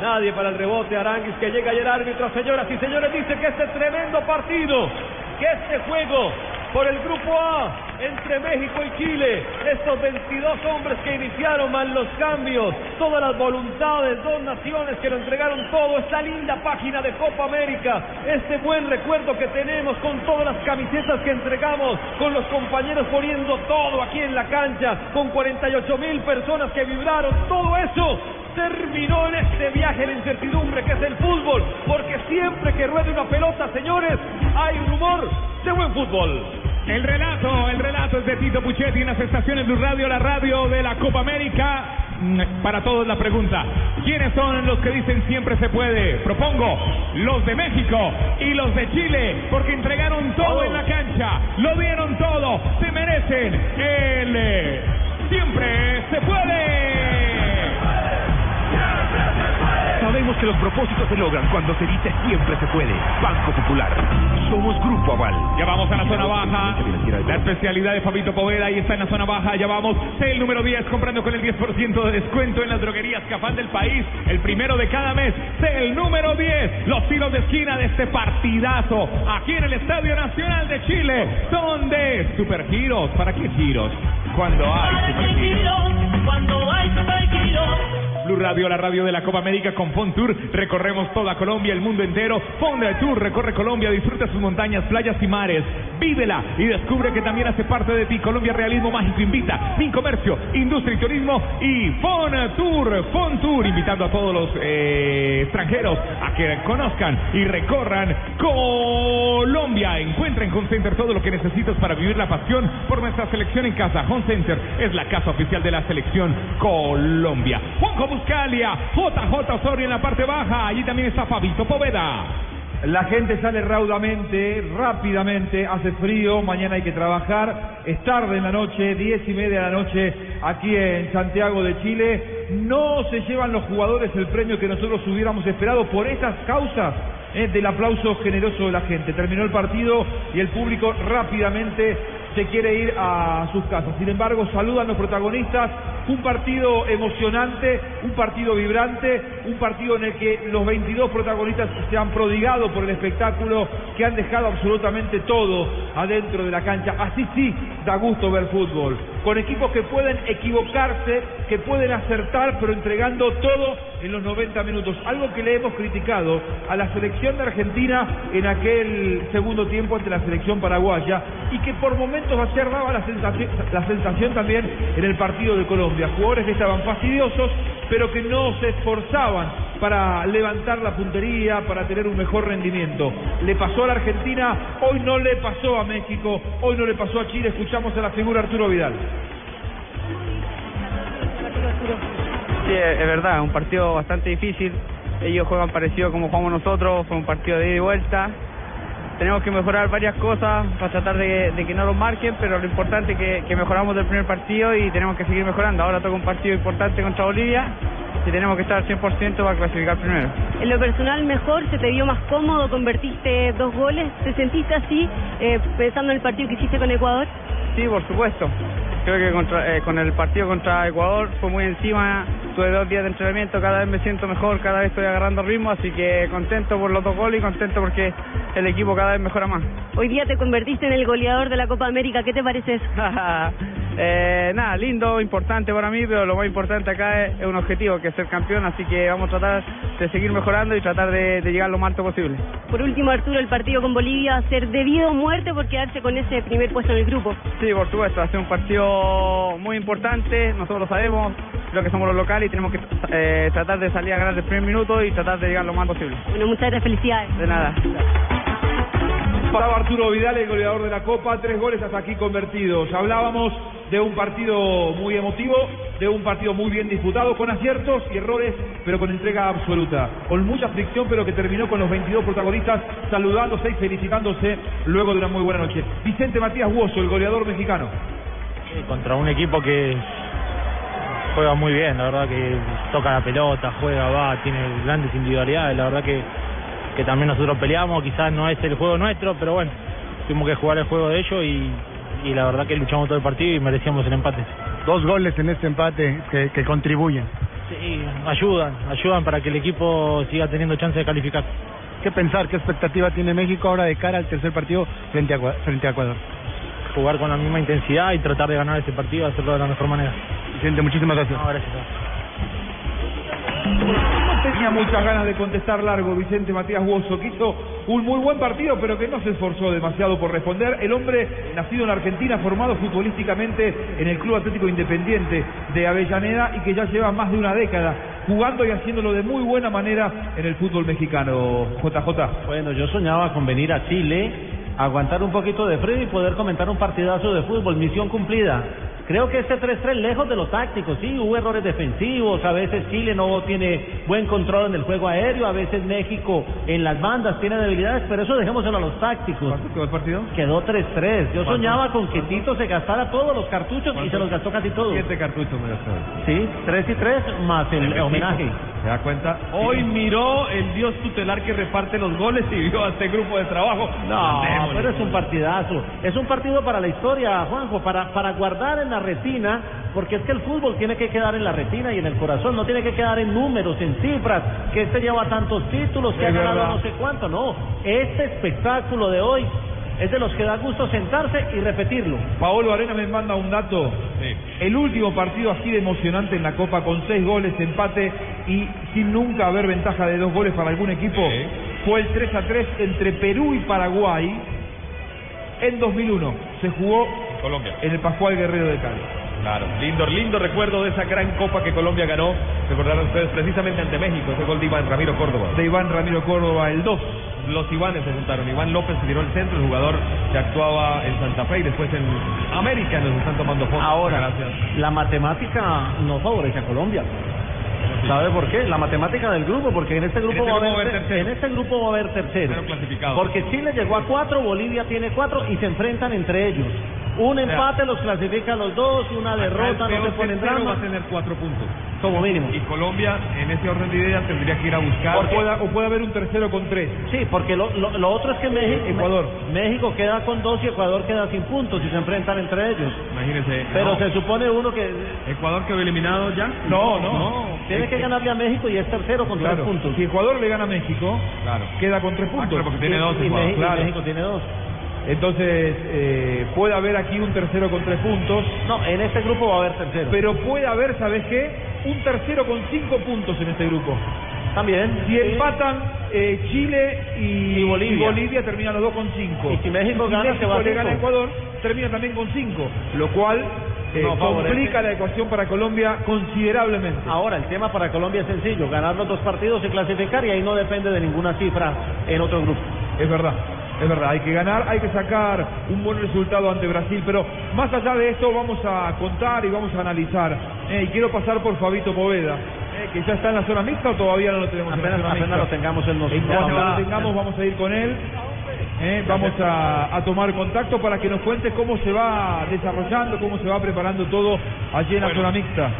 Nadie para el rebote. Aranguis que llega y el árbitro, señoras y señores, dice que este tremendo partido, que este juego por el grupo A entre México y Chile. Estos 22 hombres que iniciaron mal los cambios, todas las voluntades, dos naciones que lo entregaron todo, esta linda página de Copa América, este buen recuerdo que tenemos con todas las camisetas que entregamos, con los compañeros poniendo todo aquí en la cancha, con 48 mil personas que vibraron, todo eso terminó en este viaje de incertidumbre que es el fútbol, porque siempre que ruede una pelota, señores, hay un humor de buen fútbol. El relato, el relato es de Tito Puchetti en las estaciones de Radio, la radio de la Copa América. Mm, Para todos la pregunta, ¿quiénes son los que dicen siempre se puede? Propongo los de México y los de Chile, porque entregaron todo en la cancha, lo dieron todo, se merecen el eh, siempre se puede. Sabemos que los propósitos se logran cuando se dice siempre se puede. Banco Popular. Somos Grupo Aval. Ya vamos a la zona baja. La especialidad de Fabito Poveda, ahí está en la zona baja. Ya vamos. El número 10 comprando con el 10% de descuento en las droguerías Cafán del país. El primero de cada mes. El número 10. Los tiros de esquina de este partidazo. Aquí en el Estadio Nacional de Chile. Son de supergiros. ¿Para qué giros? Cuando hay supergiros. Cuando hay supergiros. Blue Radio, la radio de la Copa América con Fon Tour. Recorremos toda Colombia, el mundo entero. Fon Tour recorre Colombia, disfruta sus montañas, playas y mares. Vívela y descubre que también hace parte de ti. Colombia Realismo Mágico invita. Min Comercio, Industria y Turismo y Fon Tour. Fon Tour invitando a todos los eh, extranjeros a que conozcan y recorran Colombia. Encuentra en Home Center todo lo que necesitas para vivir la pasión por nuestra selección en casa. Home Center es la casa oficial de la selección Colombia. Juanjo Buscalia, JJ Osorio en la parte baja. Allí también está Fabito Poveda. La gente sale raudamente, rápidamente, hace frío, mañana hay que trabajar, es tarde en la noche, diez y media de la noche aquí en Santiago de Chile. No se llevan los jugadores el premio que nosotros hubiéramos esperado por esas causas eh, del aplauso generoso de la gente. Terminó el partido y el público rápidamente se quiere ir a sus casas. Sin embargo, saludan los protagonistas. Un partido emocionante, un partido vibrante, un partido en el que los 22 protagonistas se han prodigado por el espectáculo, que han dejado absolutamente todo adentro de la cancha. Así sí da gusto ver fútbol. Con equipos que pueden equivocarse, que pueden acertar, pero entregando todo en los 90 minutos. Algo que le hemos criticado a la selección de Argentina en aquel segundo tiempo ante la selección paraguaya y que por momentos ayer daba la sensación, la sensación también en el partido de Colombia. Jugadores que estaban fastidiosos, pero que no se esforzaban para levantar la puntería, para tener un mejor rendimiento. Le pasó a la Argentina, hoy no le pasó a México, hoy no le pasó a Chile. Escuchamos a la figura Arturo Vidal. Sí, es verdad, un partido bastante difícil. Ellos juegan parecido como jugamos nosotros, fue un partido de ida y vuelta. Tenemos que mejorar varias cosas para tratar de, de que no los marquen, pero lo importante es que, que mejoramos del primer partido y tenemos que seguir mejorando. Ahora toca un partido importante contra Bolivia y tenemos que estar al 100% para clasificar primero. En lo personal mejor, se te vio más cómodo, convertiste dos goles, ¿te sentiste así eh, pensando en el partido que hiciste con Ecuador? Sí, por supuesto. Creo que contra- eh, con el partido contra Ecuador fue muy encima, tuve dos días de entrenamiento, cada vez me siento mejor, cada vez estoy agarrando ritmo, así que contento por los dos goles y contento porque el equipo cada vez mejora más. Hoy día te convertiste en el goleador de la Copa América, ¿qué te parece eso? Eh, nada, lindo, importante para mí, pero lo más importante acá es, es un objetivo, que es ser campeón, así que vamos a tratar de seguir mejorando y tratar de, de llegar lo más alto posible. Por último, Arturo, el partido con Bolivia va a ser debido a muerte por quedarse con ese primer puesto en el grupo. Sí, por supuesto, va a ser un partido muy importante, nosotros lo sabemos, creo que somos los locales y tenemos que eh, tratar de salir a ganar el primer minuto y tratar de llegar lo más posible. Bueno, muchas gracias, felicidades. De nada. Pasaba Arturo Vidal, el goleador de la Copa, tres goles hasta aquí convertidos. Hablábamos de un partido muy emotivo, de un partido muy bien disputado, con aciertos y errores, pero con entrega absoluta. Con mucha fricción, pero que terminó con los 22 protagonistas saludándose y felicitándose luego de una muy buena noche. Vicente Matías Huoso, el goleador mexicano. contra un equipo que juega muy bien, la verdad que toca la pelota, juega, va, tiene grandes individualidades, la verdad que, que también nosotros peleamos, quizás no es el juego nuestro, pero bueno, tuvimos que jugar el juego de ellos y, y la verdad que luchamos todo el partido y merecíamos el empate. Dos goles en este empate que, que contribuyen. Sí, ayudan, ayudan para que el equipo siga teniendo chance de calificar. ¿Qué pensar, qué expectativa tiene México ahora de cara al tercer partido frente a, Ecua- frente a Ecuador? Jugar con la misma intensidad y tratar de ganar ese partido, hacerlo de la mejor manera. Vicente, muchísimas gracias. No, gracias. Tenía muchas ganas de contestar largo Vicente Matías Buoso, que hizo un muy buen partido, pero que no se esforzó demasiado por responder. El hombre, nacido en Argentina, formado futbolísticamente en el Club Atlético Independiente de Avellaneda y que ya lleva más de una década jugando y haciéndolo de muy buena manera en el fútbol mexicano. JJ. Bueno, yo soñaba con venir a Chile, aguantar un poquito de frío y poder comentar un partidazo de fútbol. Misión cumplida. Creo que este 3-3 lejos de lo táctico, sí, hubo errores defensivos, a veces Chile no tiene buen control en el juego aéreo, a veces México en las bandas tiene debilidades, pero eso dejémoselo a los tácticos. ¿Cuánto quedó el partido? Quedó 3-3. Yo soñaba con que Tito se gastara todos los cartuchos y se los gastó casi todos. Siete cartuchos me gastó. Sí, 3 y 3 más el homenaje. ¿Se da cuenta? Hoy miró el dios tutelar que reparte los goles y vio a este grupo de trabajo. No, Démosle. pero es un partidazo. Es un partido para la historia, Juanjo, para, para guardar en la retina, porque es que el fútbol tiene que quedar en la retina y en el corazón, no tiene que quedar en números, en cifras, que este lleva tantos títulos, que Es ha ganado verdad. no sé cuánto, no. Este espectáculo de hoy es de los que da gusto sentarse y repetirlo. Paolo Arena me manda un dato. El último partido así de emocionante en la Copa con seis goles, empate y sin nunca haber ventaja de dos goles para algún equipo fue el 3 a 3 entre Perú y Paraguay en 2001. Se jugó Colombia. en el Pascual Guerrero de Cali. Claro, lindo, lindo recuerdo de esa gran copa que Colombia ganó. Recordaron ustedes precisamente ante México, ese gol de Iván Ramiro Córdoba. De Iván Ramiro Córdoba, el 2. Los Ivanes se juntaron. Iván López se tiró el centro, el jugador que actuaba en Santa Fe y después en América nos están tomando fotos. Ahora, gracias. la matemática no favorece a Colombia. ¿Sabe por qué? La matemática del grupo, porque en este grupo, En este va, grupo haber, va a haber en este grupo va a haber tercero. Porque Chile llegó a cuatro, Bolivia tiene cuatro y se enfrentan entre ellos. Un empate los clasifica a los dos, una derrota no se pone en drama, va a tener cuatro puntos. como mínimo. Y Colombia, en ese orden de ideas, tendría que ir a buscar. O puede, o puede haber un tercero con tres. Sí, porque lo, lo, lo otro es que México, Ecuador. México queda con dos y Ecuador queda sin puntos y se enfrentan entre ellos. Imagínense. Pero no. se supone uno que Ecuador quedó eliminado ya. No, no. tiene que ganarle a México y es tercero con Claro. tres puntos. Si Ecuador le gana a México, Claro. queda con tres Ah, puntos. claro, porque tiene Y- dos y. México, y claro. México tiene dos. Entonces, eh, puede haber aquí un tercero con tres puntos, No, en este grupo va a haber tercero. pero puede haber, ¿sabes qué? Un tercero con cinco puntos en este grupo. También. Si sí. empatan eh, Chile y, Y Bolivia. Bolivia, terminan los dos con cinco. Y si México gana, se México va a le gana a. Ecuador, termina también con cinco, lo cual eh, No complica la ecuación para Colombia considerablemente. Ahora, el tema para Colombia es sencillo, ganar los dos partidos y clasificar y ahí no depende de ninguna cifra en otro grupo. Es verdad, es verdad, hay que ganar, hay que sacar un buen resultado ante Brasil, pero más allá de esto vamos a contar y vamos a analizar. Eh, y quiero pasar por Fabito Poveda, eh, que ya está en la zona mixta o todavía no lo tenemos en Apenas, la zona apenas mixta. lo tengamos él nos En nos lo tengamos vamos a ir con él. eh, vamos a, a tomar contacto para que nos cuente cómo se va desarrollando, cómo se va preparando todo allí en la Bueno. zona mixta.